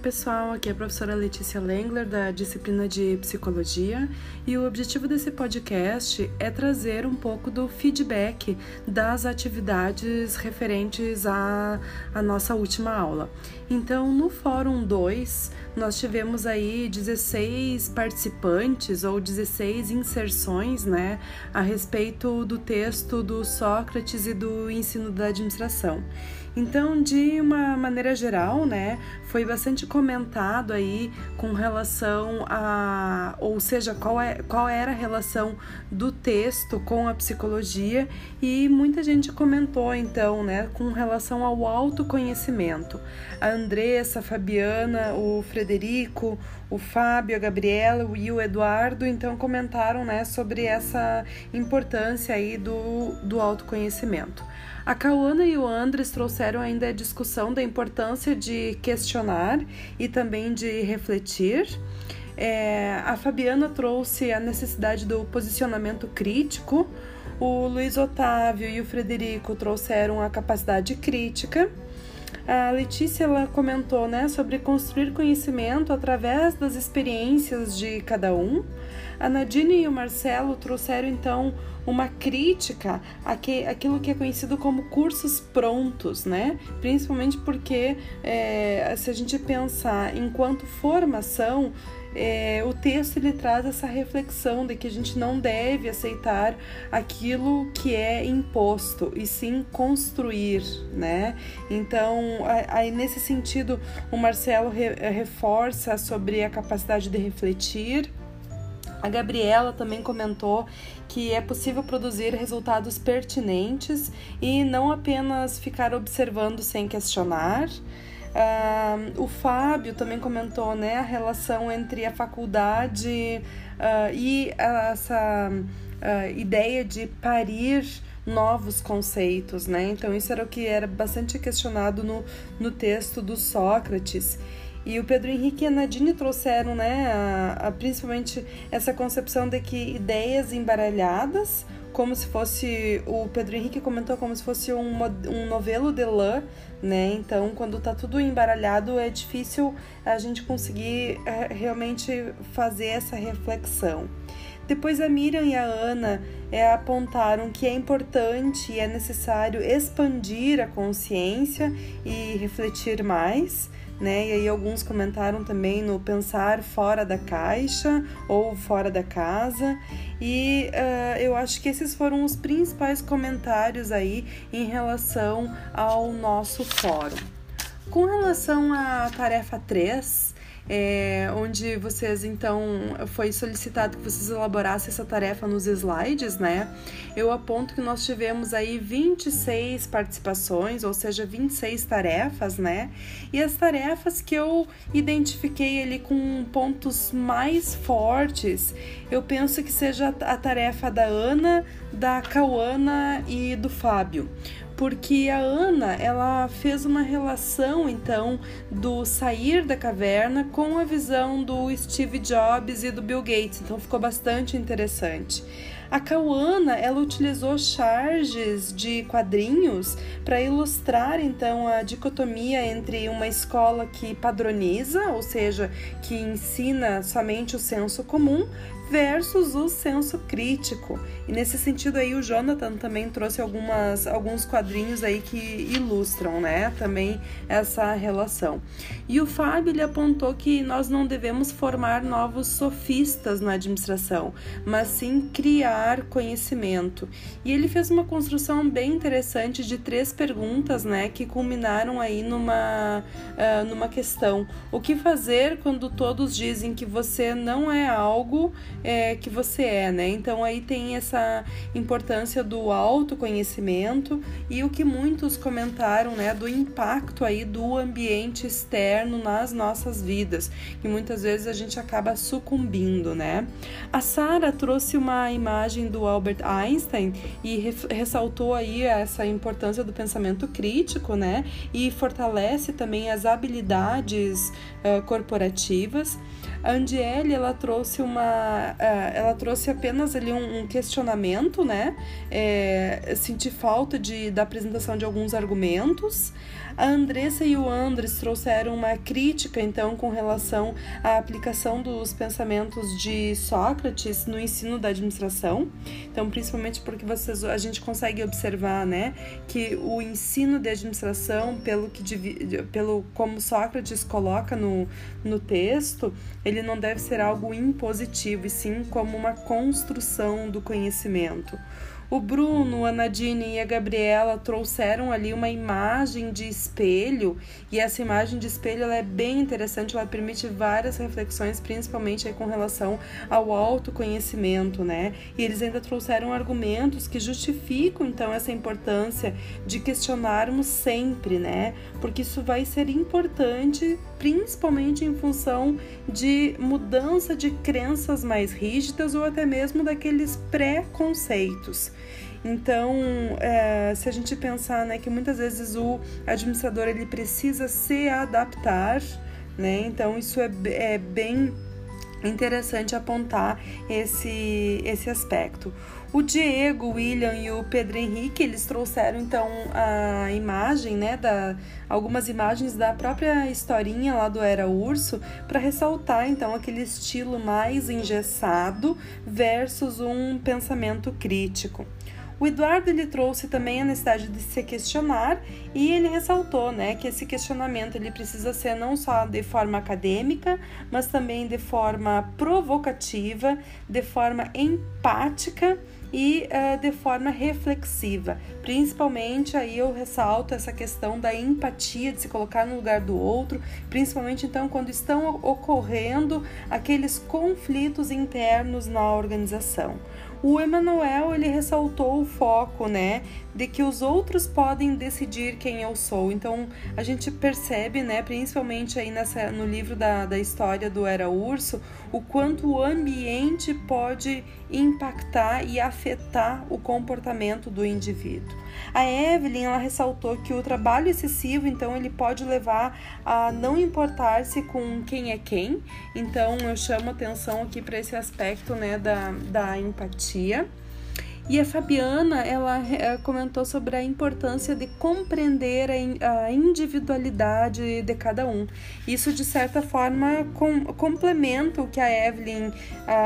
pessoal, aqui é a professora Letícia Lengler da disciplina de Psicologia e o objetivo desse podcast é trazer um pouco do feedback das atividades referentes à, à nossa última aula. Então, no Fórum 2, nós tivemos aí 16 participantes ou 16 inserções né, a respeito do texto do Sócrates e do ensino da administração. Então, de uma maneira geral, né, foi bastante comentado aí com relação a, ou seja, qual, é, qual era a relação do texto com a psicologia e muita gente comentou então, né, com relação ao autoconhecimento. A Andressa, a Fabiana, o Frederico, o Fábio, a Gabriela e o Eduardo então comentaram, né, sobre essa importância aí do, do autoconhecimento. A Cauana e o Andres trouxeram ainda a discussão da importância de questionar e também de refletir. É, a Fabiana trouxe a necessidade do posicionamento crítico. O Luiz Otávio e o Frederico trouxeram a capacidade crítica. A Letícia ela comentou né, sobre construir conhecimento através das experiências de cada um. A Nadine e o Marcelo trouxeram então uma crítica àquilo que é conhecido como cursos prontos, né? Principalmente porque é, se a gente pensar enquanto formação, é, o texto ele traz essa reflexão de que a gente não deve aceitar aquilo que é imposto e sim construir, né? Então, aí nesse sentido, o Marcelo re, reforça sobre a capacidade de refletir a Gabriela também comentou que é possível produzir resultados pertinentes e não apenas ficar observando sem questionar. Uh, o Fábio também comentou né, a relação entre a faculdade uh, e essa uh, ideia de parir novos conceitos, né? Então isso era o que era bastante questionado no, no texto do Sócrates. E o Pedro Henrique e a Nadine trouxeram, né, a, a, principalmente essa concepção de que ideias embaralhadas, como se fosse, o Pedro Henrique comentou como se fosse um, um novelo de lã, né, então quando tá tudo embaralhado é difícil a gente conseguir é, realmente fazer essa reflexão. Depois a Miriam e a Ana é, apontaram que é importante e é necessário expandir a consciência e refletir mais né? E aí alguns comentaram também no pensar fora da caixa ou fora da casa. E uh, eu acho que esses foram os principais comentários aí em relação ao nosso fórum. Com relação à tarefa 3, é, onde vocês então foi solicitado que vocês elaborassem essa tarefa nos slides, né? Eu aponto que nós tivemos aí 26 participações, ou seja, 26 tarefas, né? E as tarefas que eu identifiquei ali com pontos mais fortes, eu penso que seja a tarefa da Ana, da Cauana e do Fábio porque a Ana ela fez uma relação então do sair da caverna com a visão do Steve Jobs e do Bill Gates, então ficou bastante interessante. A Cauana ela utilizou charges de quadrinhos para ilustrar então a dicotomia entre uma escola que padroniza, ou seja, que ensina somente o senso comum, versus o senso crítico. E nesse sentido aí o Jonathan também trouxe algumas, alguns quadrinhos aí que ilustram, né, também essa relação. E o Fábio ele apontou que nós não devemos formar novos sofistas na administração, mas sim criar conhecimento. E ele fez uma construção bem interessante de três perguntas, né, que culminaram aí numa, uh, numa questão: o que fazer quando todos dizem que você não é algo é, que você é, né? Então aí tem essa importância do autoconhecimento e o que muitos comentaram, né, do impacto aí do ambiente externo nas nossas vidas, que muitas vezes a gente acaba sucumbindo, né? A Sara trouxe uma imagem do Albert Einstein e ressaltou aí essa importância do pensamento crítico, né? E fortalece também as habilidades uh, corporativas. A Andiele, ela trouxe uma, ela trouxe apenas ali um, um questionamento, né? É, senti falta de, da apresentação de alguns argumentos. A Andressa e o Andres trouxeram uma crítica, então, com relação à aplicação dos pensamentos de Sócrates no ensino da administração. Então, principalmente porque vocês, a gente consegue observar, né, que o ensino de administração, pelo que pelo como Sócrates coloca no, no texto, ele não deve ser algo impositivo, e sim como uma construção do conhecimento. O Bruno, a Nadine e a Gabriela trouxeram ali uma imagem de espelho e essa imagem de espelho ela é bem interessante, ela permite várias reflexões, principalmente com relação ao autoconhecimento, né? E eles ainda trouxeram argumentos que justificam então essa importância de questionarmos sempre, né? Porque isso vai ser importante principalmente em função de mudança de crenças mais rígidas ou até mesmo daqueles preconceitos. Então, é, se a gente pensar né, que muitas vezes o administrador ele precisa se adaptar, né? Então isso é, é bem interessante apontar esse, esse aspecto. O Diego, o William e o Pedro Henrique, eles trouxeram então a imagem, né, da algumas imagens da própria historinha lá do Era Urso para ressaltar então aquele estilo mais engessado versus um pensamento crítico. O Eduardo ele trouxe também a necessidade de se questionar e ele ressaltou, né, que esse questionamento ele precisa ser não só de forma acadêmica, mas também de forma provocativa, de forma empática e uh, de forma reflexiva. Principalmente aí eu ressalto essa questão da empatia, de se colocar no lugar do outro, principalmente então quando estão ocorrendo aqueles conflitos internos na organização. O Emmanuel ele ressaltou o foco, né, de que os outros podem decidir quem eu sou. Então a gente percebe, né, principalmente aí nessa, no livro da, da história do Era Urso, o quanto o ambiente pode impactar e afetar o comportamento do indivíduo. A Evelyn ela ressaltou que o trabalho excessivo, então, ele pode levar a não importar-se com quem é quem. Então, eu chamo atenção aqui para esse aspecto, né, da, da empatia. E a Fabiana, ela eh, comentou sobre a importância de compreender a individualidade de cada um. Isso, de certa forma, com, complementa o que a Evelyn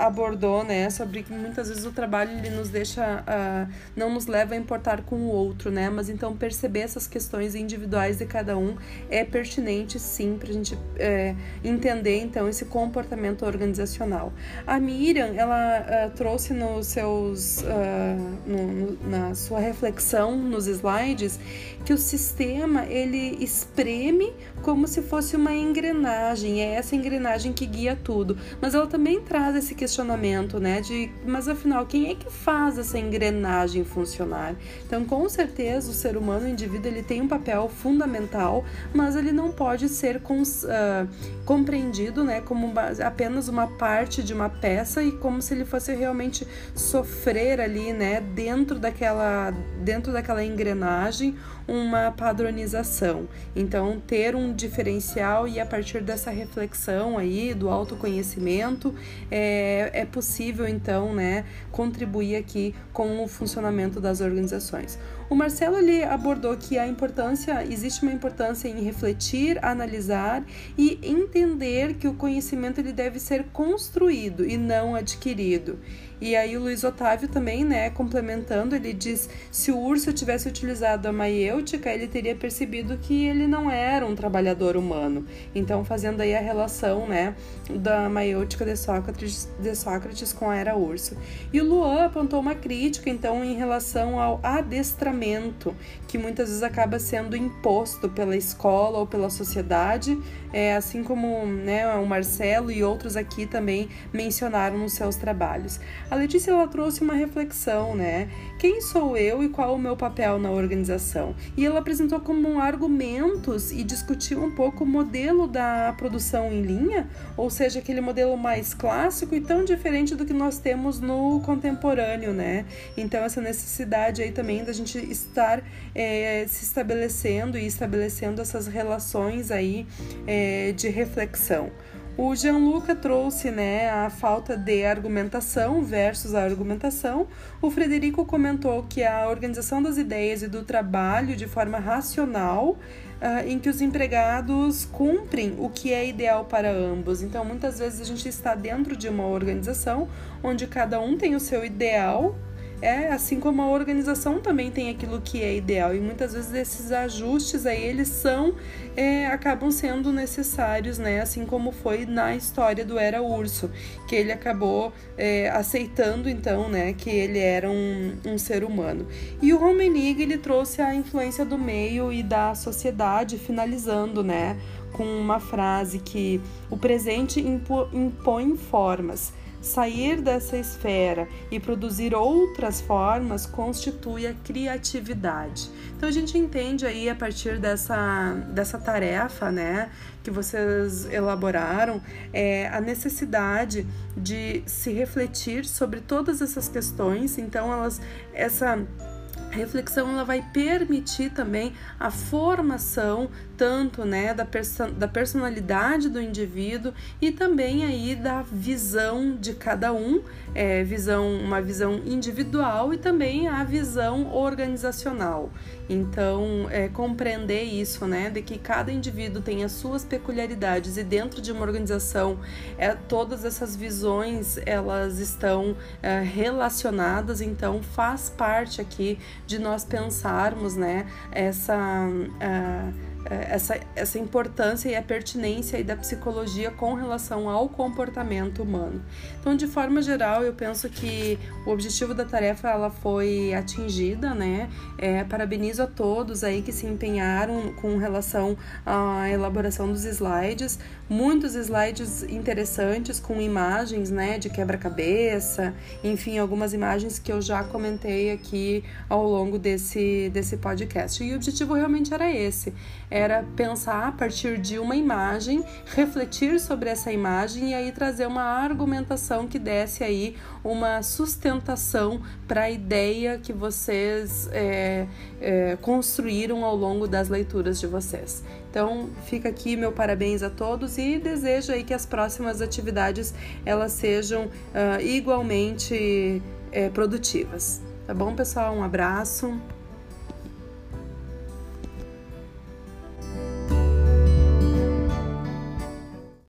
abordou, né? Sobre que muitas vezes o trabalho ele nos deixa, não nos leva a importar com o outro, né? Mas então perceber essas questões individuais de cada um é pertinente, sim, para a gente é, entender, então, esse comportamento organizacional. A Miriam, ela uh, trouxe nos seus... no, no, na sua reflexão nos slides que o sistema ele espreme como se fosse uma engrenagem, é essa engrenagem que guia tudo. Mas ela também traz esse questionamento, né, de mas afinal quem é que faz essa engrenagem funcionar? Então, com certeza o ser humano, o indivíduo, ele tem um papel fundamental, mas ele não pode ser cons, uh, compreendido, né, como apenas uma parte de uma peça e como se ele fosse realmente sofrer ali, né, dentro daquela dentro daquela engrenagem uma padronização. Então, ter um diferencial e a partir dessa reflexão aí do autoconhecimento é, é possível então, né, contribuir aqui com o funcionamento das organizações. O Marcelo ele abordou que a importância, existe uma importância em refletir, analisar e entender que o conhecimento ele deve ser construído e não adquirido. E aí o Luiz Otávio também, né, complementando, ele diz: se o urso tivesse utilizado a maiêutica, ele teria percebido que ele não era um trabalhador humano. Então, fazendo aí a relação, né, da maiêutica de Sócrates, de Sócrates com a era urso. E o Luan apontou uma crítica, então, em relação ao adestramento que muitas vezes acaba sendo imposto pela escola ou pela sociedade, é, assim como né, o Marcelo e outros aqui também mencionaram nos seus trabalhos. A Letícia ela trouxe uma reflexão, né? Quem sou eu e qual o meu papel na organização? E ela apresentou como argumentos e discutiu um pouco o modelo da produção em linha, ou seja, aquele modelo mais clássico e tão diferente do que nós temos no contemporâneo, né? Então essa necessidade aí também da gente estar é, se estabelecendo e estabelecendo essas relações aí é, de reflexão. O Gianluca trouxe né, a falta de argumentação versus a argumentação. O Frederico comentou que a organização das ideias e do trabalho de forma racional, uh, em que os empregados cumprem o que é ideal para ambos. Então, muitas vezes a gente está dentro de uma organização onde cada um tem o seu ideal é assim como a organização também tem aquilo que é ideal. E muitas vezes esses ajustes aí eles são é, acabam sendo necessários né? Assim como foi na história do Era Urso que ele acabou é, aceitando então né que ele era um, um ser humano. E o Romenig ele trouxe a influência do meio e da sociedade finalizando né com uma frase que o presente impõe formas Sair dessa esfera e produzir outras formas constitui a criatividade. Então a gente entende aí a partir dessa, dessa tarefa, né, que vocês elaboraram, é, a necessidade de se refletir sobre todas essas questões. Então elas, essa reflexão ela vai permitir também a formação tanto né da, perso da personalidade do indivíduo e também aí da visão de cada um é, visão uma visão individual e também a visão organizacional. Então é, compreender isso né de que cada indivíduo tem as suas peculiaridades e dentro de uma organização é, todas essas visões elas estão é, relacionadas então faz parte aqui de nós pensarmos né, essa. Uh, essa, essa importância e a pertinência da psicologia com relação ao comportamento humano. Então, de forma geral, eu penso que o objetivo da tarefa ela foi atingida, né? É, parabenizo a todos aí que se empenharam com relação à elaboração dos slides, muitos slides interessantes com imagens, né, de quebra-cabeça, enfim, algumas imagens que eu já comentei aqui ao longo desse, desse podcast. E o objetivo realmente era esse, era pensar a partir de uma imagem, refletir sobre essa imagem e aí trazer uma argumentação que desse aí uma sustentação para a ideia que vocês é, é, construíram ao longo das leituras de vocês. Então, fica aqui meu parabéns a todos e desejo aí que as próximas atividades elas sejam uh, igualmente é, produtivas. Tá bom, pessoal? Um abraço.